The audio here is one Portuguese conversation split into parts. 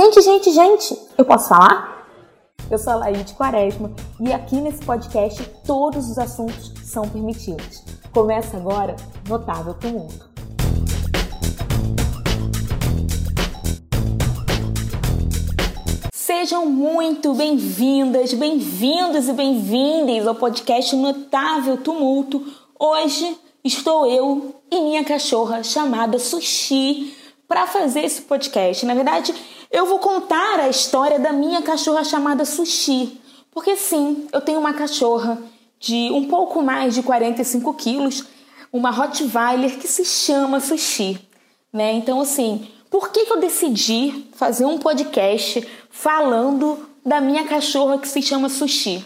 Gente, gente, gente, eu posso falar? Eu sou a Laíde Quaresma e aqui nesse podcast todos os assuntos são permitidos. Começa agora Notável Tumulto. Sejam muito bem-vindas, bem-vindos e bem-vindas ao podcast Notável Tumulto. Hoje estou eu e minha cachorra chamada Sushi para fazer esse podcast. Na verdade, eu vou contar a história da minha cachorra chamada Sushi. Porque sim, eu tenho uma cachorra de um pouco mais de 45 quilos, uma Rottweiler que se chama Sushi. Né? Então, assim, por que, que eu decidi fazer um podcast falando da minha cachorra que se chama Sushi?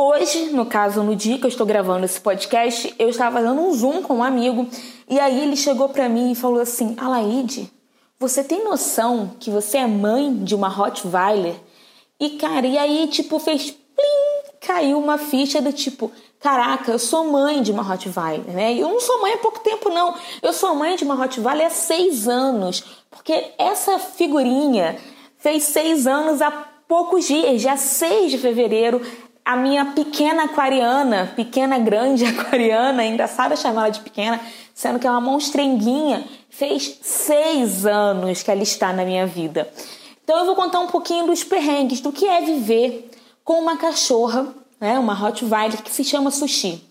Hoje, no caso, no dia que eu estou gravando esse podcast, eu estava fazendo um zoom com um amigo e aí ele chegou para mim e falou assim: Alaide, você tem noção que você é mãe de uma Rottweiler? E cara, e aí tipo fez plim, caiu uma ficha do tipo, caraca, eu sou mãe de uma Rottweiler, né? Eu não sou mãe há pouco tempo não, eu sou mãe de uma Rottweiler há seis anos, porque essa figurinha fez seis anos há poucos dias, dia 6 de fevereiro, a minha pequena aquariana, pequena grande aquariana, é engraçado chamar ela de pequena, sendo que é uma monstrenguinha, fez seis anos que ela está na minha vida. Então eu vou contar um pouquinho dos perrengues, do que é viver com uma cachorra, né, uma Rottweiler que se chama Sushi.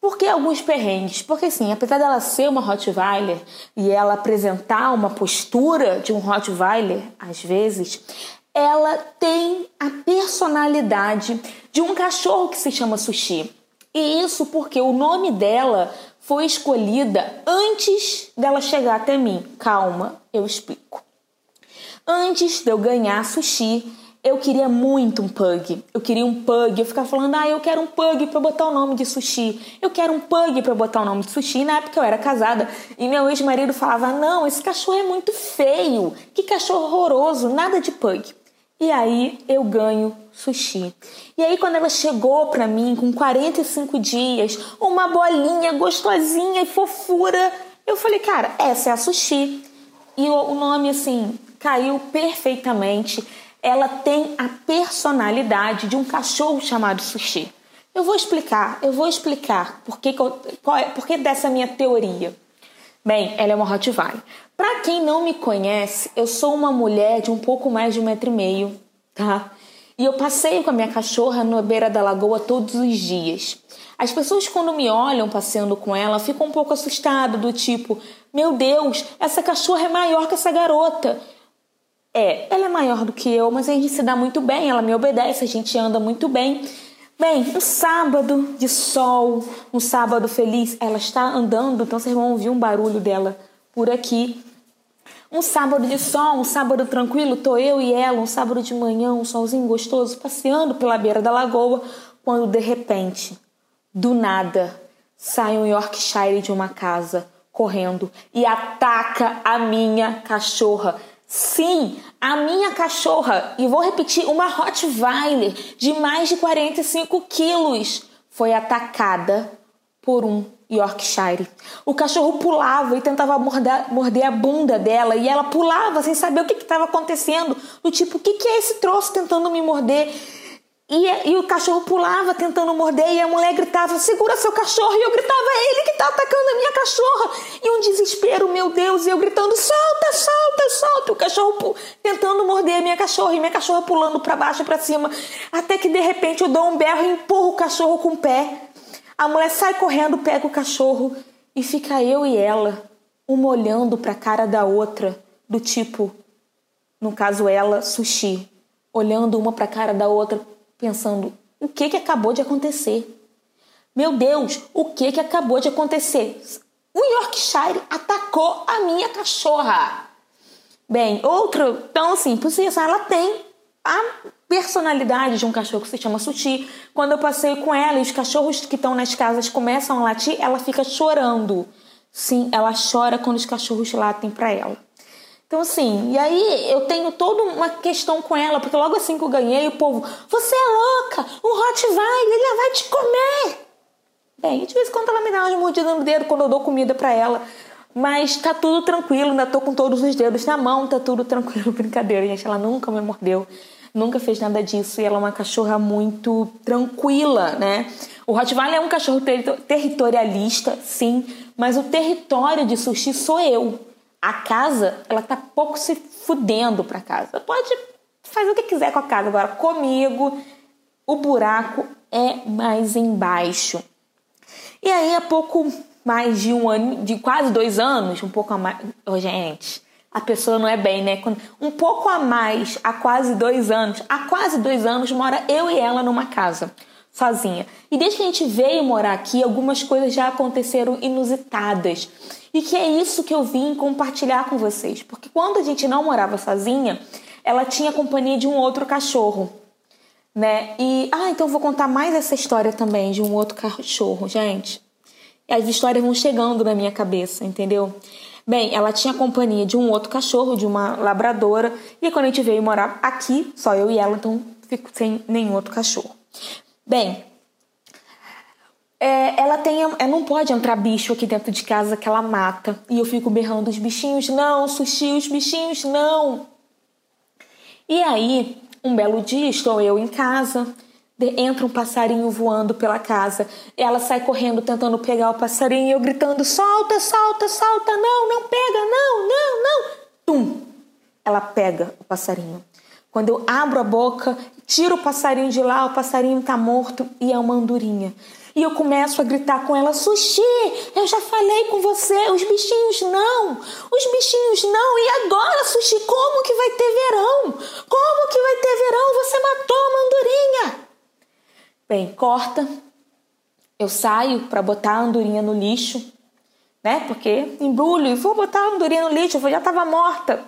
Por que alguns perrengues? Porque assim, apesar dela ser uma Rottweiler e ela apresentar uma postura de um Rottweiler, às vezes, ela tem a personalidade de um cachorro que se chama Sushi. E isso porque o nome dela foi escolhida antes dela chegar até mim. Calma, eu explico. Antes de eu ganhar Sushi, eu queria muito um pug. Eu queria um pug. Eu ficava falando, ah, eu quero um pug para botar o nome de sushi. Eu quero um pug para botar o nome de sushi. Na época eu era casada e meu ex-marido falava, não, esse cachorro é muito feio. Que cachorro horroroso, nada de pug. E aí eu ganho sushi. E aí quando ela chegou para mim com 45 dias, uma bolinha gostosinha e fofura, eu falei, cara, essa é a sushi. E o nome assim caiu perfeitamente. Ela tem a personalidade de um cachorro chamado sushi. Eu vou explicar, eu vou explicar por que, qual é, por que dessa minha teoria. Bem, ela é uma Rottweiler. Para quem não me conhece, eu sou uma mulher de um pouco mais de um metro e meio, tá? E eu passeio com a minha cachorra na beira da lagoa todos os dias. As pessoas, quando me olham passeando com ela, ficam um pouco assustadas, do tipo: Meu Deus, essa cachorra é maior que essa garota. É, ela é maior do que eu, mas a gente se dá muito bem, ela me obedece, a gente anda muito bem. Bem, um sábado de sol, um sábado feliz, ela está andando, então vocês vão ouvir um barulho dela por aqui. Um sábado de sol, um sábado tranquilo, tô eu e ela, um sábado de manhã, um solzinho gostoso, passeando pela beira da lagoa, quando de repente, do nada, sai um Yorkshire de uma casa correndo e ataca a minha cachorra. Sim, a minha cachorra, e vou repetir, uma Rottweiler de mais de 45 quilos, foi atacada por um Yorkshire. O cachorro pulava e tentava morder, morder a bunda dela e ela pulava sem saber o que estava acontecendo. Do tipo, o que, que é esse troço tentando me morder? E, e, o cachorro pulava tentando morder e a mulher gritava: segura seu cachorro. E eu gritava: ele que está atacando a minha cachorra. E um desespero, meu Deus. E eu gritando: solta, solta, solta. O cachorro tentando morder a minha cachorra e minha cachorra pulando para baixo e para cima. Até que de repente eu dou um berro e empurro o cachorro com o pé. A mulher sai correndo, pega o cachorro e fica eu e ela, uma olhando para a cara da outra, do tipo, no caso ela, sushi, olhando uma para a cara da outra, pensando: o que que acabou de acontecer? Meu Deus, o que que acabou de acontecer? O Yorkshire atacou a minha cachorra. Bem, outro, então assim, por isso ela tem a personalidade de um cachorro que se chama Sushi. Quando eu passei com ela e os cachorros que estão nas casas começam a latir, ela fica chorando. Sim, ela chora quando os cachorros latem para ela. Então, assim, e aí eu tenho toda uma questão com ela, porque logo assim que eu ganhei, o povo, você é louca, um Rottweiler, ele vai te comer. Bem, de vez em quando ela me dá uma mordida no dedo quando eu dou comida para ela. Mas tá tudo tranquilo, ainda tô com todos os dedos na mão, tá tudo tranquilo. Brincadeira, gente. Ela nunca me mordeu, nunca fez nada disso. E ela é uma cachorra muito tranquila, né? O Rottweiler é um cachorro ter territorialista, sim, mas o território de sushi sou eu. A casa, ela tá pouco se fudendo pra casa. Pode fazer o que quiser com a casa. Agora, comigo, o buraco é mais embaixo. E aí, há pouco mais de um ano, de quase dois anos, um pouco a mais. Oh, gente, a pessoa não é bem, né? Um pouco a mais, há quase dois anos, há quase dois anos, mora eu e ela numa casa sozinha. E desde que a gente veio morar aqui, algumas coisas já aconteceram inusitadas. E que é isso que eu vim compartilhar com vocês. Porque quando a gente não morava sozinha, ela tinha companhia de um outro cachorro. Né? E ah, então vou contar mais essa história também de um outro cachorro, gente. As histórias vão chegando na minha cabeça, entendeu? Bem, ela tinha companhia de um outro cachorro, de uma labradora, e quando a gente veio morar aqui, só eu e ela, então fico sem nenhum outro cachorro. Bem, é, ela tem, ela não pode entrar bicho aqui dentro de casa que ela mata. E eu fico berrando os bichinhos, não, sushi, os bichinhos, não. E aí, um belo dia, estou eu em casa, entra um passarinho voando pela casa. Ela sai correndo tentando pegar o passarinho, eu gritando: solta, solta, solta, não, não pega, não, não, não. Tum! Ela pega o passarinho. Quando eu abro a boca, tiro o passarinho de lá, o passarinho está morto e é uma andorinha. E eu começo a gritar com ela: Sushi, eu já falei com você, os bichinhos não, os bichinhos não. E agora, Sushi, como que vai ter verão? Como que vai ter verão? Você matou uma andorinha. Bem, corta. Eu saio para botar a andorinha no lixo, né? Porque embrulho e vou botar a andorinha no lixo, eu já estava morta.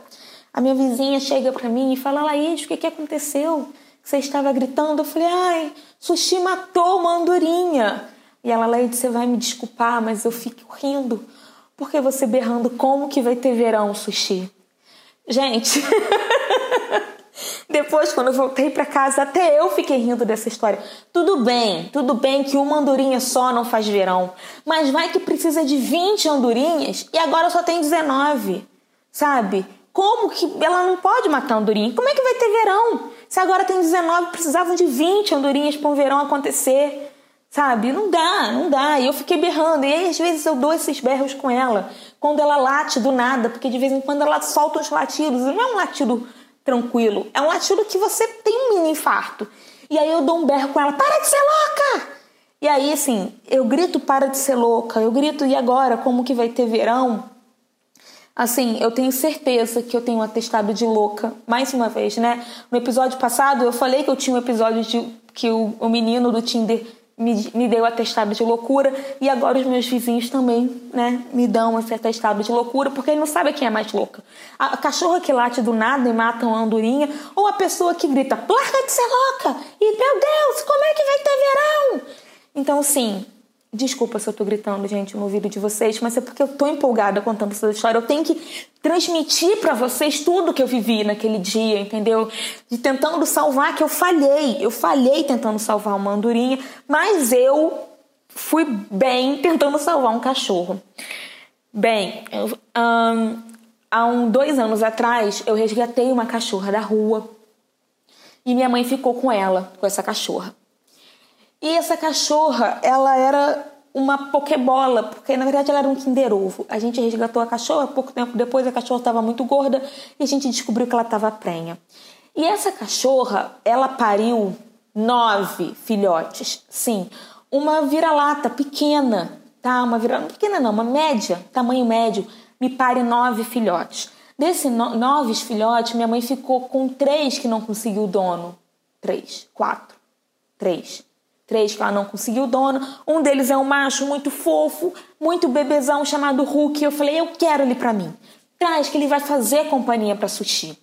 A minha vizinha chega para mim e fala: Laís, o que, que aconteceu? Você estava gritando. Eu falei: Ai, Sushi matou uma andorinha. E ela, Laís, você vai me desculpar, mas eu fico rindo. Porque você berrando como que vai ter verão, Sushi? Gente, depois quando eu voltei para casa, até eu fiquei rindo dessa história. Tudo bem, tudo bem que uma andorinha só não faz verão, mas vai que precisa de 20 andorinhas e agora só tem 19, sabe? Como que ela não pode matar andorinha? Como é que vai ter verão? Se agora tem 19, precisavam de 20 andorinhas para um verão acontecer. Sabe? Não dá, não dá. E eu fiquei berrando. E aí, às vezes, eu dou esses berros com ela. Quando ela late do nada, porque de vez em quando ela solta uns latidos. Não é um latido tranquilo. É um latido que você tem um mini infarto. E aí eu dou um berro com ela. Para de ser louca! E aí, assim, eu grito para de ser louca. Eu grito, e agora? Como que vai ter verão? Assim, eu tenho certeza que eu tenho um atestado de louca, mais uma vez, né? No episódio passado, eu falei que eu tinha um episódio de que o, o menino do Tinder me, me deu atestado de loucura e agora os meus vizinhos também, né, me dão esse atestado de loucura porque ele não sabe quem é mais louca. A, a cachorra que late do nada e mata uma andorinha ou a pessoa que grita, larga de ser louca! E, meu Deus, como é que vai ter verão? Então, assim, Desculpa se eu tô gritando, gente, no ouvido de vocês, mas é porque eu tô empolgada contando essa história. Eu tenho que transmitir para vocês tudo que eu vivi naquele dia, entendeu? De tentando salvar, que eu falhei. Eu falhei tentando salvar uma andorinha, mas eu fui bem tentando salvar um cachorro. Bem, eu, um, há um, dois anos atrás, eu resgatei uma cachorra da rua e minha mãe ficou com ela, com essa cachorra. E essa cachorra, ela era uma pokebola, porque na verdade ela era um Kinder Ovo. A gente resgatou a cachorra, pouco tempo depois a cachorra estava muito gorda e a gente descobriu que ela estava prenha. E essa cachorra, ela pariu nove filhotes. Sim, uma vira-lata pequena, tá? Uma vira pequena não, uma média, tamanho médio, me pare nove filhotes. Desses no nove filhotes, minha mãe ficou com três que não conseguiu dono. Três, quatro, três três que ela não conseguiu dono. Um deles é um macho muito fofo, muito bebezão chamado Hulk. Eu falei, eu quero ele para mim. Traz que ele vai fazer companhia para Sushi.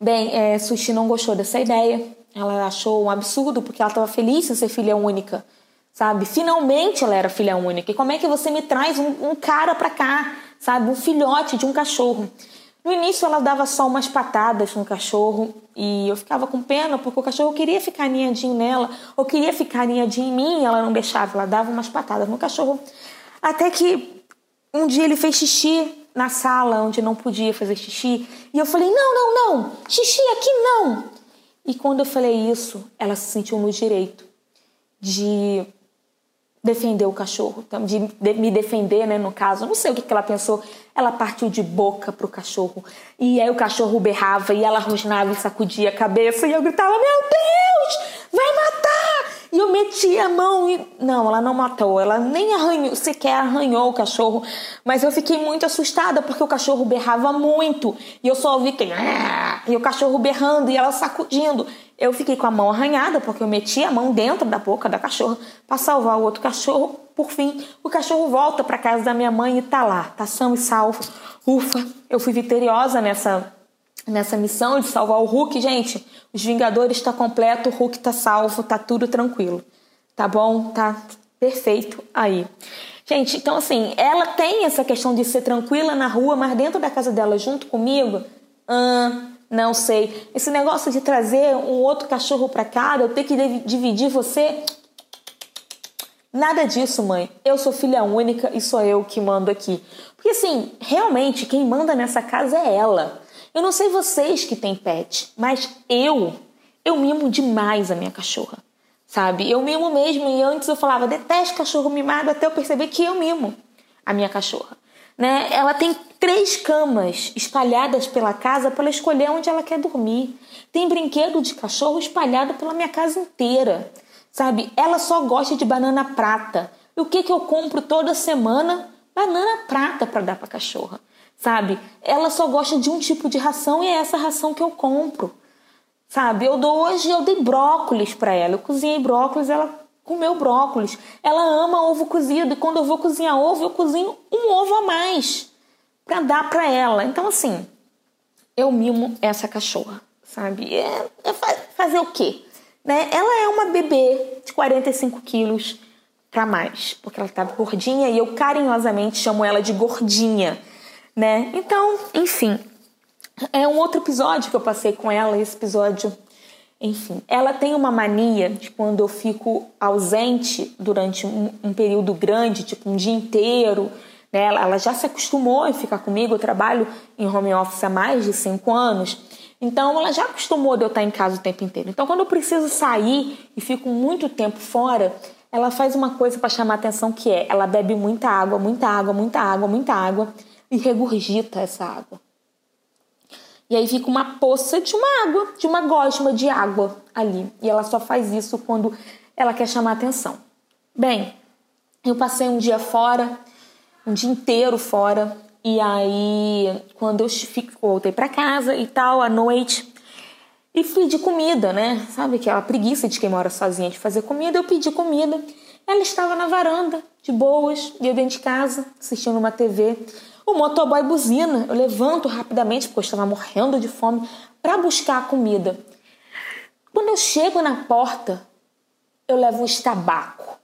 Bem, é, Sushi não gostou dessa ideia. Ela achou um absurdo porque ela estava feliz em ser filha única, sabe? Finalmente ela era filha única. E como é que você me traz um, um cara para cá, sabe? Um filhote de um cachorro. No início ela dava só umas patadas no cachorro e eu ficava com pena porque o cachorro queria ficar aninhadinho nela ou queria ficar aninhadinho em mim e ela não deixava, ela dava umas patadas no cachorro. Até que um dia ele fez xixi na sala onde não podia fazer xixi. E eu falei: não, não, não, xixi aqui não. E quando eu falei isso, ela se sentiu no direito de defender o cachorro, de me defender, né, no caso. Não sei o que, que ela pensou. Ela partiu de boca pro cachorro. E aí o cachorro berrava e ela rosnava e sacudia a cabeça. E eu gritava: Meu Deus, vai matar! E eu meti a mão e. Não, ela não matou. Ela nem arranhou, sequer arranhou o cachorro. Mas eu fiquei muito assustada porque o cachorro berrava muito. E eu só ouvi que. E o cachorro berrando e ela sacudindo. Eu fiquei com a mão arranhada porque eu meti a mão dentro da boca da cachorra para salvar o outro cachorro. Por fim, o cachorro volta para casa da minha mãe e tá lá, tá são e salvo. Ufa, eu fui vitoriosa nessa nessa missão de salvar o Hulk, gente. Os Vingadores está completo, o Hulk tá salvo, tá tudo tranquilo. Tá bom? Tá perfeito aí. Gente, então assim, ela tem essa questão de ser tranquila na rua, mas dentro da casa dela, junto comigo, hum, não sei. Esse negócio de trazer um outro cachorro para casa, eu ter que dividir você. Nada disso, mãe. Eu sou filha única e sou eu que mando aqui. Porque assim, realmente quem manda nessa casa é ela. Eu não sei vocês que têm pet, mas eu, eu mimo demais a minha cachorra, sabe? Eu mimo mesmo e antes eu falava, detesto cachorro mimado, até eu perceber que eu mimo a minha cachorra. Né? Ela tem três camas espalhadas pela casa para ela escolher onde ela quer dormir. Tem brinquedo de cachorro espalhado pela minha casa inteira, sabe? Ela só gosta de banana prata. E o que, que eu compro toda semana? Banana prata para dar para cachorra sabe? Ela só gosta de um tipo de ração e é essa ração que eu compro, sabe? Eu dou hoje eu dei brócolis para ela, eu cozinhei brócolis, ela comeu brócolis. Ela ama ovo cozido e quando eu vou cozinhar ovo, eu cozinho um ovo a mais para dar para ela. Então assim, eu mimo essa cachorra, sabe? É, é fazer o quê? Né? Ela é uma bebê de 45 quilos para mais, porque ela tá gordinha e eu carinhosamente chamo ela de gordinha né? Então, enfim, é um outro episódio que eu passei com ela, esse episódio, enfim, ela tem uma mania de quando eu fico ausente durante um, um período grande, tipo um dia inteiro, né? Ela, ela já se acostumou a ficar comigo, eu trabalho em home office há mais de cinco anos, então ela já acostumou de eu estar em casa o tempo inteiro. Então quando eu preciso sair e fico muito tempo fora, ela faz uma coisa para chamar atenção que é, ela bebe muita água, muita água, muita água, muita água e regurgita essa água. E aí fica uma poça de uma água, de uma gosma de água ali. E ela só faz isso quando ela quer chamar atenção. Bem, eu passei um dia fora, um dia inteiro fora, e aí quando eu voltei para casa e tal, à noite, e pedi comida, né? Sabe aquela preguiça de quem mora sozinha de fazer comida, eu pedi comida. Ela estava na varanda, de boas, e eu dentro de casa, assistindo uma TV. O motoboy buzina. Eu levanto rapidamente, porque eu estava morrendo de fome, para buscar a comida. Quando eu chego na porta, eu levo um estabaco.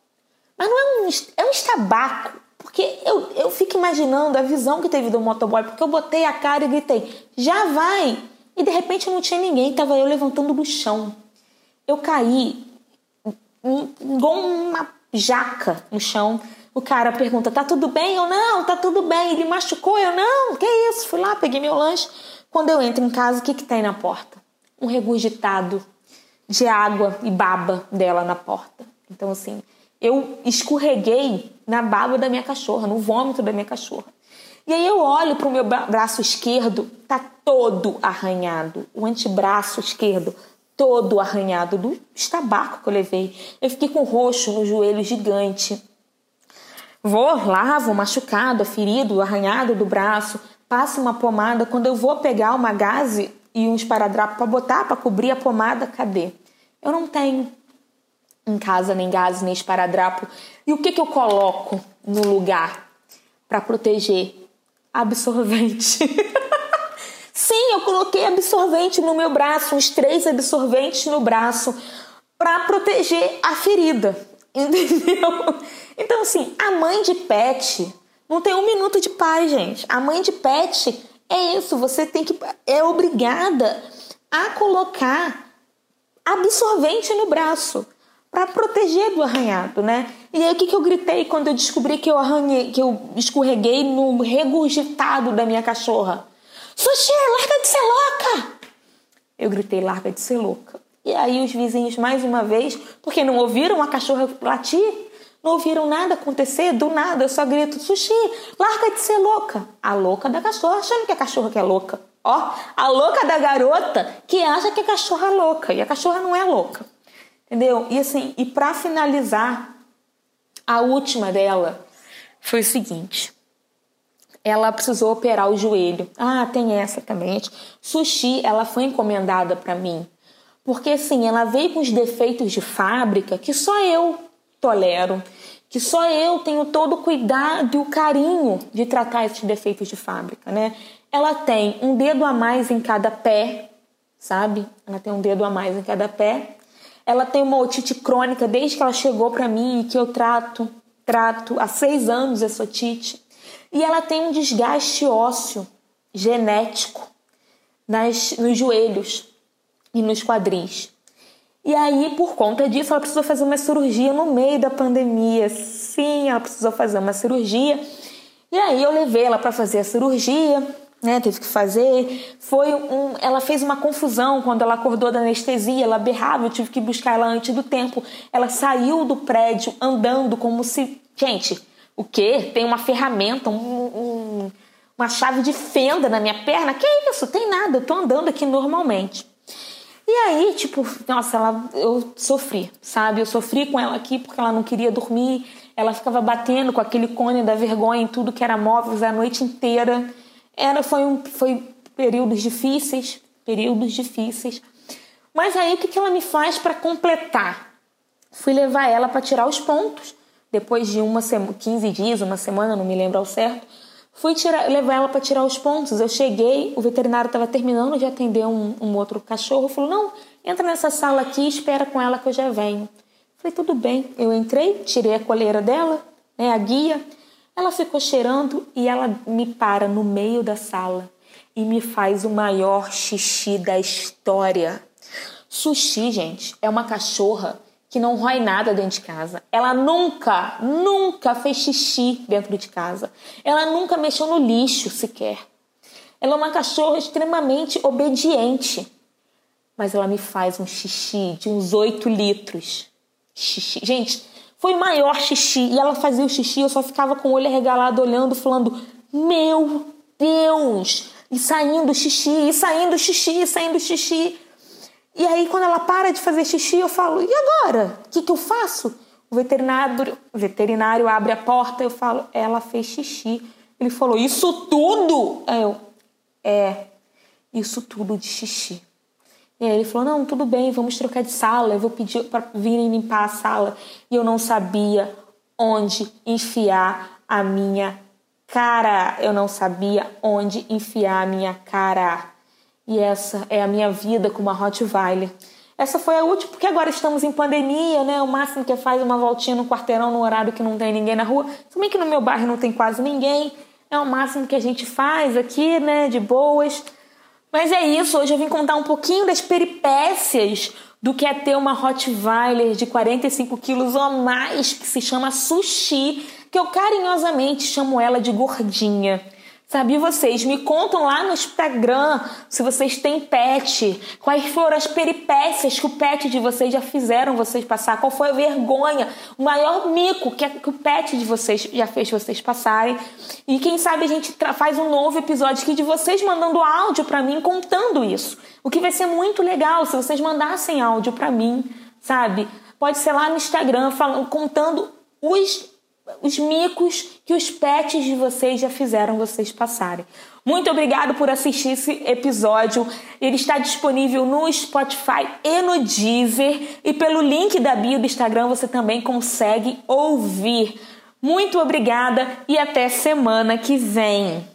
Mas não é um, é um estabaco, porque eu, eu fico imaginando a visão que teve do motoboy, porque eu botei a cara e gritei, já vai! E de repente não tinha ninguém, estava eu levantando do chão. Eu caí igual uma jaca no chão o cara pergunta: tá tudo bem? Eu não, tá tudo bem. Ele machucou? Eu não, que isso? Fui lá, peguei meu lanche. Quando eu entro em casa, o que, que tem na porta? Um regurgitado de água e baba dela na porta. Então, assim, eu escorreguei na baba da minha cachorra, no vômito da minha cachorra. E aí eu olho para o meu braço esquerdo, tá todo arranhado. O antebraço esquerdo todo arranhado do estabaco que eu levei. Eu fiquei com roxo no joelho gigante. Vou, lavo machucado, ferido, arranhado do braço, passo uma pomada. Quando eu vou pegar uma gaze e um esparadrapo para botar, para cobrir a pomada, cadê? Eu não tenho em casa nem gaze, nem esparadrapo. E o que, que eu coloco no lugar para proteger? Absorvente. Sim, eu coloquei absorvente no meu braço, uns três absorventes no braço, para proteger a ferida. Entendeu? Então, assim, a mãe de pet não tem um minuto de paz, gente. A mãe de pet é isso. Você tem que. É obrigada a colocar absorvente no braço para proteger do arranhado, né? E aí o que, que eu gritei quando eu descobri que eu arranhei, que eu escorreguei no regurgitado da minha cachorra? Sushi, larga de ser louca! Eu gritei, larga de ser louca. E aí os vizinhos, mais uma vez, porque não ouviram a cachorra latir, não ouviram nada acontecer, do nada, eu só grito, Sushi, larga de ser louca. A louca da cachorra, achando que a cachorra que é louca. Ó, a louca da garota que acha que a cachorra é louca. E a cachorra não é louca. Entendeu? E assim, e para finalizar, a última dela foi o seguinte. Ela precisou operar o joelho. Ah, tem essa também. Sushi, ela foi encomendada para mim. Porque assim, ela veio com os defeitos de fábrica que só eu tolero, que só eu tenho todo o cuidado e o carinho de tratar esses defeitos de fábrica, né? Ela tem um dedo a mais em cada pé, sabe? Ela tem um dedo a mais em cada pé. Ela tem uma otite crônica desde que ela chegou para mim e que eu trato, trato há seis anos essa otite. E ela tem um desgaste ósseo genético nas, nos joelhos e nos quadris. E aí, por conta disso, ela precisou fazer uma cirurgia no meio da pandemia. Sim, ela precisou fazer uma cirurgia. E aí eu levei ela para fazer a cirurgia, né? Teve que fazer. Foi um, ela fez uma confusão quando ela acordou da anestesia, ela berrava, eu tive que buscar ela antes do tempo. Ela saiu do prédio andando como se, gente, o quê? Tem uma ferramenta, um, um, uma chave de fenda na minha perna? Que isso? Tem nada, eu tô andando aqui normalmente. E aí, tipo, nossa, ela, eu sofri, sabe? Eu sofri com ela aqui porque ela não queria dormir. Ela ficava batendo com aquele cone da vergonha em tudo que era móveis a noite inteira. Era, foi, um, foi períodos difíceis, períodos difíceis. Mas aí o que, que ela me faz para completar? Fui levar ela para tirar os pontos. Depois de uma semana, 15 dias, uma semana, não me lembro ao certo. Fui tirar, levar ela para tirar os pontos. Eu cheguei, o veterinário estava terminando de atender um, um outro cachorro. Falou: Não, entra nessa sala aqui, espera com ela que eu já venho. Falei: Tudo bem. Eu entrei, tirei a coleira dela, né, a guia. Ela ficou cheirando e ela me para no meio da sala e me faz o maior xixi da história. Sushi, gente, é uma cachorra que não rói nada dentro de casa. Ela nunca, nunca fez xixi dentro de casa. Ela nunca mexeu no lixo sequer. Ela é uma cachorra extremamente obediente. Mas ela me faz um xixi de uns 8 litros. Xixi. Gente, foi o maior xixi. E ela fazia o xixi, eu só ficava com o olho arregalado olhando, falando: Meu Deus! E saindo xixi, e saindo xixi, e saindo xixi. E aí, quando ela para de fazer xixi, eu falo: e agora? O que, que eu faço? O veterinário, veterinário abre a porta, eu falo: ela fez xixi. Ele falou: isso tudo? Aí eu: é, isso tudo de xixi. E aí ele falou: não, tudo bem, vamos trocar de sala, eu vou pedir para virem limpar a sala. E eu não sabia onde enfiar a minha cara. Eu não sabia onde enfiar a minha cara. E essa é a minha vida com uma Rottweiler. Essa foi a última, porque agora estamos em pandemia, né? O máximo que é faz uma voltinha no quarteirão no horário que não tem ninguém na rua. Também que no meu bairro não tem quase ninguém. É o máximo que a gente faz aqui, né? De boas. Mas é isso, hoje eu vim contar um pouquinho das peripécias do que é ter uma Rottweiler de 45 quilos ou mais, que se chama Sushi, que eu carinhosamente chamo ela de gordinha. Sabe, vocês me contam lá no Instagram se vocês têm pet, quais foram as peripécias que o pet de vocês já fizeram vocês passar, qual foi a vergonha, o maior mico que, que o pet de vocês já fez vocês passarem. E quem sabe a gente faz um novo episódio aqui de vocês mandando áudio para mim contando isso. O que vai ser muito legal se vocês mandassem áudio para mim, sabe? Pode ser lá no Instagram falando, contando os os micos que os pets de vocês já fizeram vocês passarem. Muito obrigado por assistir esse episódio. Ele está disponível no Spotify e no Deezer. E pelo link da bio do Instagram você também consegue ouvir. Muito obrigada e até semana que vem.